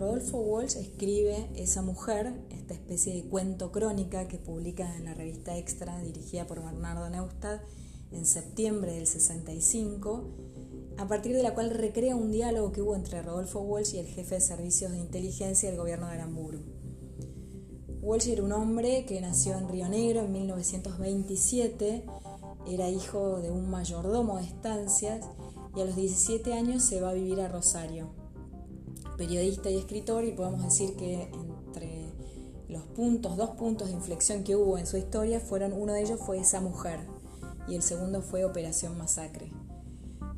Rodolfo Walsh escribe Esa mujer, esta especie de cuento crónica que publica en la revista Extra dirigida por Bernardo Neustadt en septiembre del 65, a partir de la cual recrea un diálogo que hubo entre Rodolfo Walsh y el jefe de servicios de inteligencia del gobierno de Aramburu. Walsh era un hombre que nació en Río Negro en 1927, era hijo de un mayordomo de estancias y a los 17 años se va a vivir a Rosario. Periodista y escritor y podemos decir que entre los puntos, dos puntos de inflexión que hubo en su historia fueron, uno de ellos fue esa mujer y el segundo fue Operación Masacre.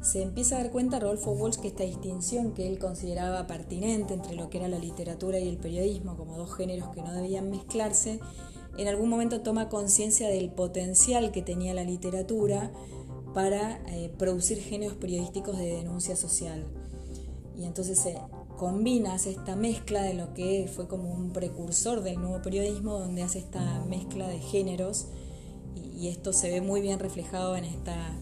Se empieza a dar cuenta Rodolfo Walsh que esta distinción que él consideraba pertinente entre lo que era la literatura y el periodismo como dos géneros que no debían mezclarse, en algún momento toma conciencia del potencial que tenía la literatura para eh, producir géneros periodísticos de denuncia social. Y entonces se combina, hace esta mezcla de lo que fue como un precursor del nuevo periodismo, donde hace esta mezcla de géneros, y, y esto se ve muy bien reflejado en esta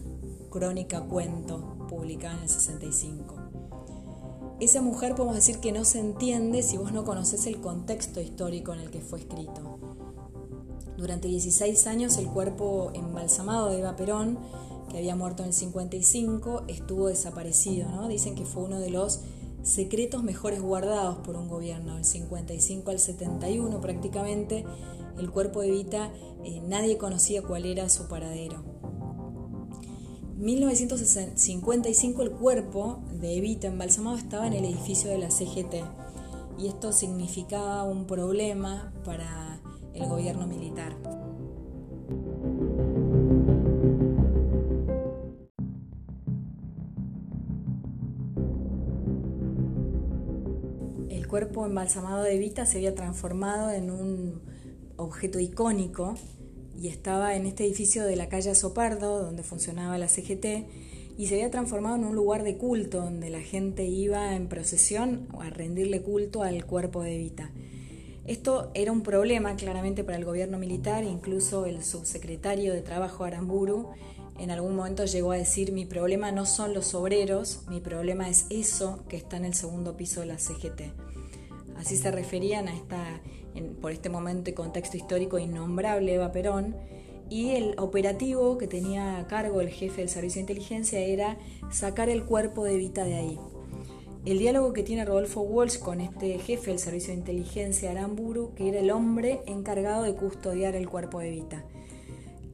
crónica cuento publicada en el 65. Esa mujer podemos decir que no se entiende si vos no conoces el contexto histórico en el que fue escrito. Durante 16 años el cuerpo embalsamado de Eva Perón que había muerto en el 55, estuvo desaparecido. ¿no? Dicen que fue uno de los secretos mejores guardados por un gobierno. Del 55 al 71 prácticamente el cuerpo de Evita eh, nadie conocía cuál era su paradero. 1955 el cuerpo de Evita embalsamado estaba en el edificio de la CGT y esto significaba un problema para el gobierno militar. Cuerpo embalsamado de Evita se había transformado en un objeto icónico y estaba en este edificio de la calle Sopardo, donde funcionaba la CGT, y se había transformado en un lugar de culto, donde la gente iba en procesión a rendirle culto al cuerpo de Evita. Esto era un problema claramente para el gobierno militar, incluso el subsecretario de Trabajo Aramburu en algún momento llegó a decir, mi problema no son los obreros, mi problema es eso que está en el segundo piso de la CGT. Así se referían a esta, por este momento y contexto histórico innombrable Eva Perón. Y el operativo que tenía a cargo el jefe del servicio de inteligencia era sacar el cuerpo de Evita de ahí. El diálogo que tiene Rodolfo Walsh con este jefe del servicio de inteligencia Aramburu, que era el hombre encargado de custodiar el cuerpo de Evita.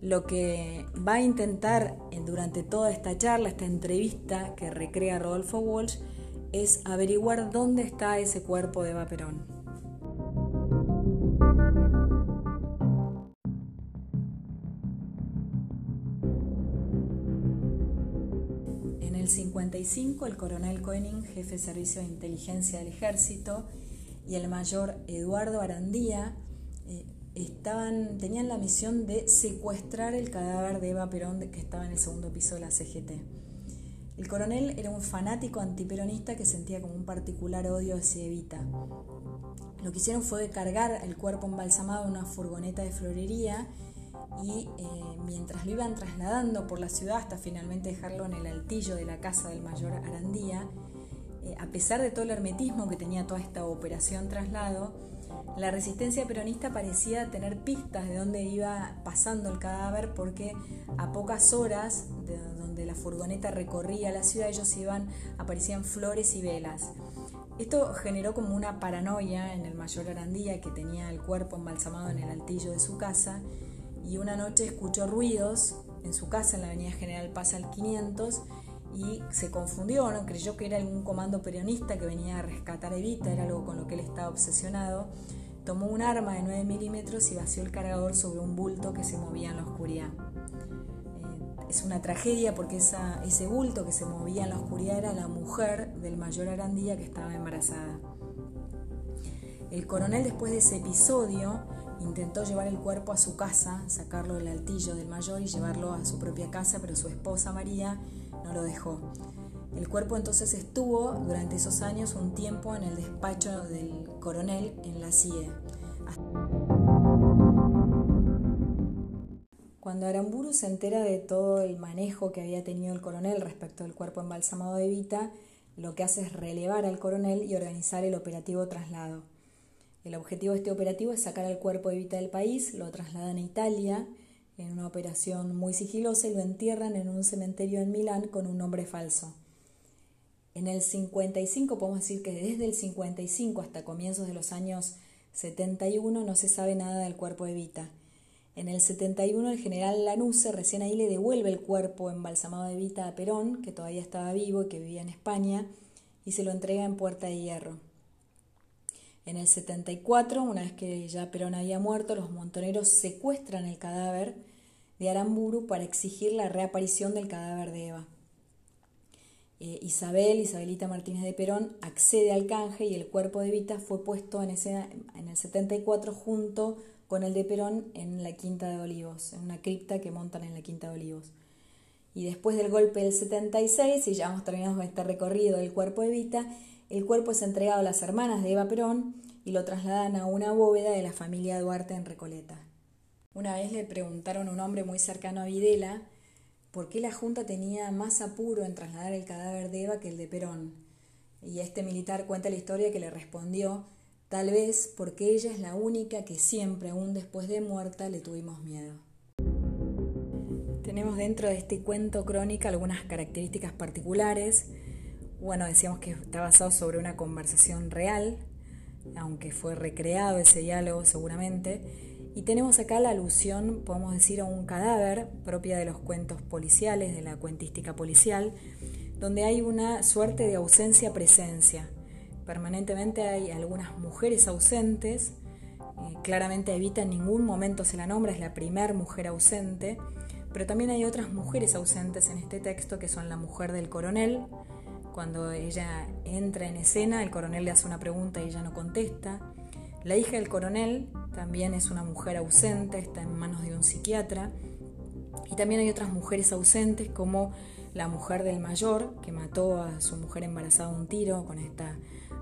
Lo que va a intentar durante toda esta charla, esta entrevista que recrea Rodolfo Walsh, es averiguar dónde está ese cuerpo de Eva Perón. En el 55, el coronel Koenig, jefe de servicio de inteligencia del ejército, y el mayor Eduardo Arandía eh, tenían la misión de secuestrar el cadáver de Eva Perón que estaba en el segundo piso de la CGT. El coronel era un fanático antiperonista que sentía como un particular odio hacia Evita. Lo que hicieron fue cargar el cuerpo embalsamado en una furgoneta de florería y eh, mientras lo iban trasladando por la ciudad hasta finalmente dejarlo en el altillo de la casa del mayor Arandía, eh, a pesar de todo el hermetismo que tenía toda esta operación traslado, la resistencia peronista parecía tener pistas de dónde iba pasando el cadáver porque a pocas horas de donde la furgoneta recorría la ciudad ellos iban, aparecían flores y velas. Esto generó como una paranoia en el mayor Arandía que tenía el cuerpo embalsamado en el altillo de su casa y una noche escuchó ruidos en su casa en la avenida General Paz al 500 y se confundió, ¿no? creyó que era algún comando peronista que venía a rescatar a Evita, era algo con lo que él estaba obsesionado. Tomó un arma de 9 milímetros y vació el cargador sobre un bulto que se movía en la oscuridad. Eh, es una tragedia porque ese bulto que se movía en la oscuridad era la mujer del mayor Arandía que estaba embarazada. El coronel después de ese episodio intentó llevar el cuerpo a su casa, sacarlo del altillo del mayor y llevarlo a su propia casa, pero su esposa María no lo dejó. El cuerpo entonces estuvo durante esos años un tiempo en el despacho del coronel en la CIE. Cuando Aramburu se entera de todo el manejo que había tenido el coronel respecto al cuerpo embalsamado de Vita, lo que hace es relevar al coronel y organizar el operativo traslado. El objetivo de este operativo es sacar al cuerpo de Evita del país, lo trasladan a Italia en una operación muy sigilosa y lo entierran en un cementerio en Milán con un nombre falso. En el 55, podemos decir que desde el 55 hasta comienzos de los años 71 no se sabe nada del cuerpo de Evita. En el 71 el general Lanuse recién ahí le devuelve el cuerpo embalsamado de Evita a Perón, que todavía estaba vivo y que vivía en España, y se lo entrega en Puerta de Hierro. En el 74, una vez que ya Perón había muerto, los montoneros secuestran el cadáver de Aramburu para exigir la reaparición del cadáver de Eva. Eh, Isabel, Isabelita Martínez de Perón, accede al canje y el cuerpo de Evita fue puesto en, ese, en el 74 junto con el de Perón en la Quinta de Olivos, en una cripta que montan en la Quinta de Olivos. Y después del golpe del 76, y ya hemos terminado con este recorrido del cuerpo de Evita, el cuerpo es entregado a las hermanas de Eva Perón y lo trasladan a una bóveda de la familia Duarte en Recoleta. Una vez le preguntaron a un hombre muy cercano a Videla por qué la Junta tenía más apuro en trasladar el cadáver de Eva que el de Perón. Y este militar cuenta la historia que le respondió, tal vez porque ella es la única que siempre, aún después de muerta, le tuvimos miedo. Tenemos dentro de este cuento crónica algunas características particulares bueno, decíamos que está basado sobre una conversación real, aunque fue recreado ese diálogo seguramente. Y tenemos acá la alusión, podemos decir, a un cadáver propia de los cuentos policiales, de la cuentística policial, donde hay una suerte de ausencia-presencia. Permanentemente hay algunas mujeres ausentes, eh, claramente Evita en ningún momento se la nombra, es la primer mujer ausente, pero también hay otras mujeres ausentes en este texto que son la mujer del coronel, cuando ella entra en escena, el coronel le hace una pregunta y ella no contesta. La hija del coronel también es una mujer ausente, está en manos de un psiquiatra. Y también hay otras mujeres ausentes como la mujer del mayor, que mató a su mujer embarazada un tiro con esta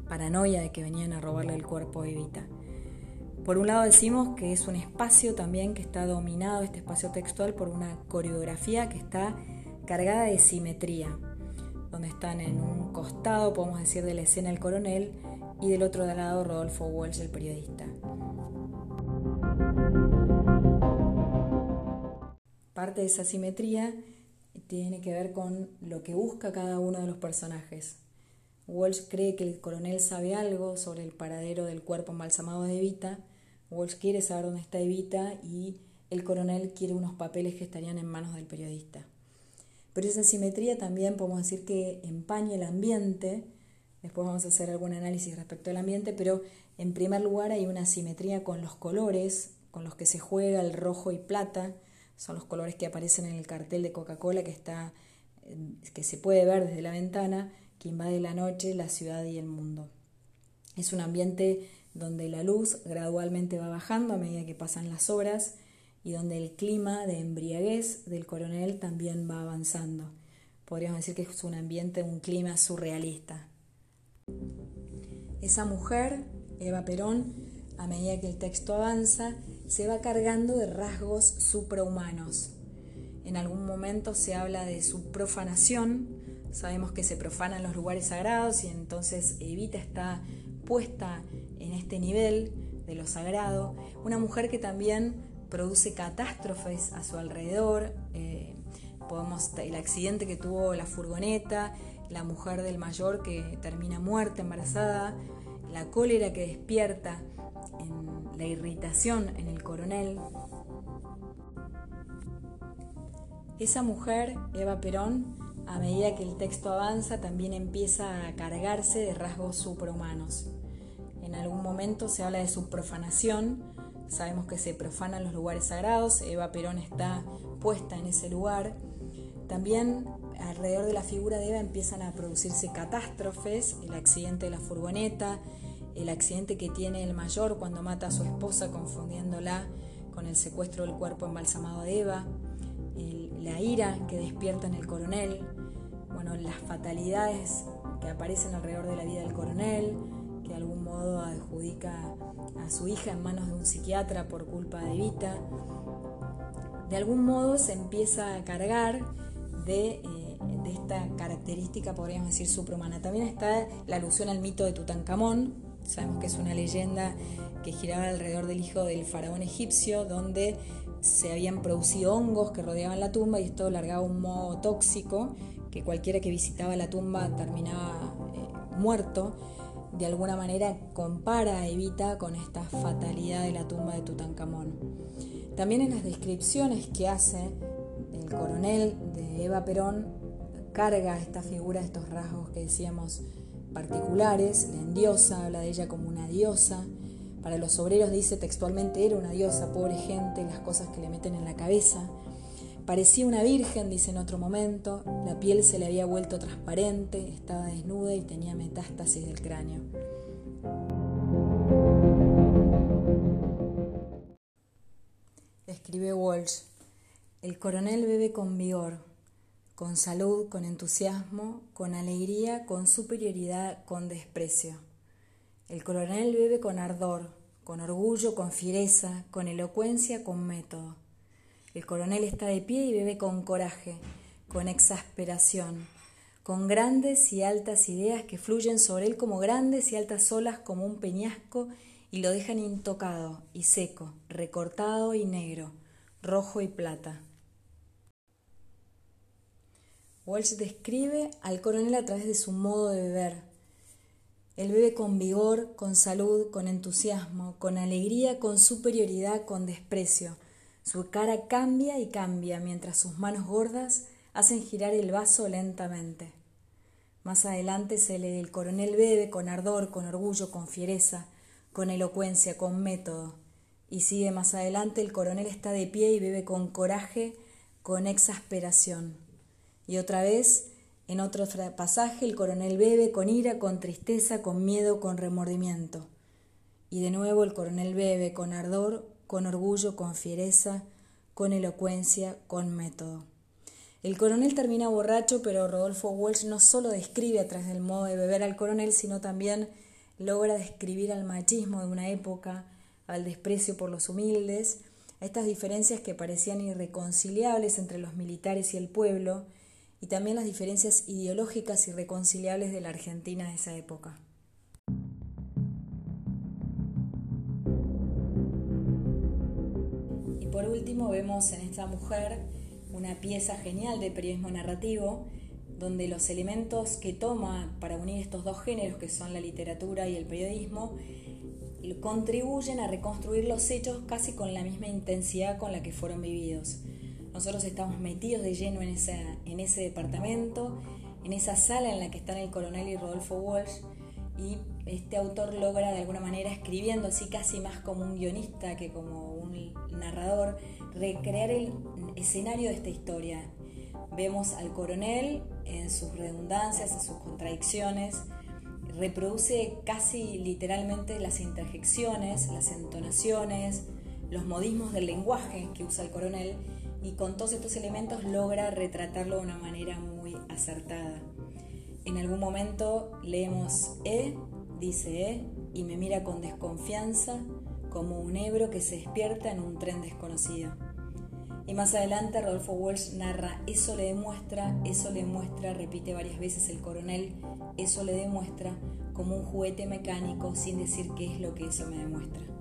paranoia de que venían a robarle el cuerpo a Evita. Por un lado decimos que es un espacio también que está dominado, este espacio textual, por una coreografía que está cargada de simetría donde están en un costado, podemos decir, de la escena el coronel y del otro lado Rodolfo Walsh, el periodista. Parte de esa simetría tiene que ver con lo que busca cada uno de los personajes. Walsh cree que el coronel sabe algo sobre el paradero del cuerpo embalsamado de Evita. Walsh quiere saber dónde está Evita y el coronel quiere unos papeles que estarían en manos del periodista. Pero esa simetría también podemos decir que empaña el ambiente, después vamos a hacer algún análisis respecto al ambiente, pero en primer lugar hay una simetría con los colores, con los que se juega el rojo y plata, son los colores que aparecen en el cartel de Coca-Cola que está que se puede ver desde la ventana, que invade la noche, la ciudad y el mundo. Es un ambiente donde la luz gradualmente va bajando a medida que pasan las horas y donde el clima de embriaguez del coronel también va avanzando. Podríamos decir que es un ambiente, un clima surrealista. Esa mujer, Eva Perón, a medida que el texto avanza, se va cargando de rasgos suprahumanos. En algún momento se habla de su profanación, sabemos que se profanan los lugares sagrados y entonces Evita está puesta en este nivel de lo sagrado, una mujer que también produce catástrofes a su alrededor. Eh, podemos, el accidente que tuvo la furgoneta, la mujer del mayor que termina muerta, embarazada, la cólera que despierta, la irritación en el coronel. Esa mujer, Eva Perón, a medida que el texto avanza, también empieza a cargarse de rasgos suprahumanos. En algún momento se habla de su profanación, Sabemos que se profanan los lugares sagrados, Eva Perón está puesta en ese lugar. También alrededor de la figura de Eva empiezan a producirse catástrofes, el accidente de la furgoneta, el accidente que tiene el mayor cuando mata a su esposa confundiéndola con el secuestro del cuerpo embalsamado de Eva, la ira que despierta en el coronel, bueno, las fatalidades que aparecen alrededor de la vida del coronel, que de algún modo adjudica a su hija en manos de un psiquiatra por culpa de Evita, de algún modo se empieza a cargar de eh, esta característica, podríamos decir, suprahumana. También está la alusión al mito de Tutankamón, sabemos que es una leyenda que giraba alrededor del hijo del faraón egipcio, donde se habían producido hongos que rodeaban la tumba y esto largaba un moho tóxico que cualquiera que visitaba la tumba terminaba eh, muerto. De alguna manera compara, evita con esta fatalidad de la tumba de Tutankamón. También en las descripciones que hace el coronel de Eva Perón, carga esta figura, estos rasgos que decíamos particulares, la endiosa, habla de ella como una diosa, para los obreros dice textualmente era una diosa, pobre gente, las cosas que le meten en la cabeza. Parecía una virgen, dice en otro momento, la piel se le había vuelto transparente, estaba desnuda y tenía metástasis del cráneo. Escribe Walsh, el coronel bebe con vigor, con salud, con entusiasmo, con alegría, con superioridad, con desprecio. El coronel bebe con ardor, con orgullo, con fiereza, con elocuencia, con método. El coronel está de pie y bebe con coraje, con exasperación, con grandes y altas ideas que fluyen sobre él como grandes y altas olas como un peñasco y lo dejan intocado y seco, recortado y negro, rojo y plata. Walsh describe al coronel a través de su modo de beber, él bebe con vigor, con salud, con entusiasmo, con alegría, con superioridad, con desprecio. Su cara cambia y cambia mientras sus manos gordas hacen girar el vaso lentamente. Más adelante se lee el coronel bebe con ardor, con orgullo, con fiereza, con elocuencia, con método. Y sigue más adelante el coronel está de pie y bebe con coraje, con exasperación. Y otra vez en otro pasaje, el coronel bebe con ira, con tristeza, con miedo, con remordimiento. Y de nuevo el coronel bebe con ardor, con orgullo, con fiereza, con elocuencia, con método. El coronel termina borracho, pero Rodolfo Walsh no solo describe a través del modo de beber al coronel, sino también logra describir al machismo de una época, al desprecio por los humildes, a estas diferencias que parecían irreconciliables entre los militares y el pueblo, y también las diferencias ideológicas irreconciliables de la Argentina de esa época. Y por último vemos en esta mujer una pieza genial de periodismo narrativo donde los elementos que toma para unir estos dos géneros, que son la literatura y el periodismo, contribuyen a reconstruir los hechos casi con la misma intensidad con la que fueron vividos. Nosotros estamos metidos de lleno en, en ese departamento, en esa sala en la que están el coronel y Rodolfo Walsh, y este autor logra de alguna manera, escribiendo así casi más como un guionista que como un narrador, recrear el escenario de esta historia. Vemos al coronel en sus redundancias, en sus contradicciones, reproduce casi literalmente las interjecciones, las entonaciones, los modismos del lenguaje que usa el coronel y con todos estos elementos logra retratarlo de una manera muy acertada. En algún momento leemos E, dice E, y me mira con desconfianza como un hebro que se despierta en un tren desconocido. Y más adelante Rodolfo Walsh narra, eso le demuestra, eso le muestra, repite varias veces el coronel, eso le demuestra como un juguete mecánico sin decir qué es lo que eso me demuestra.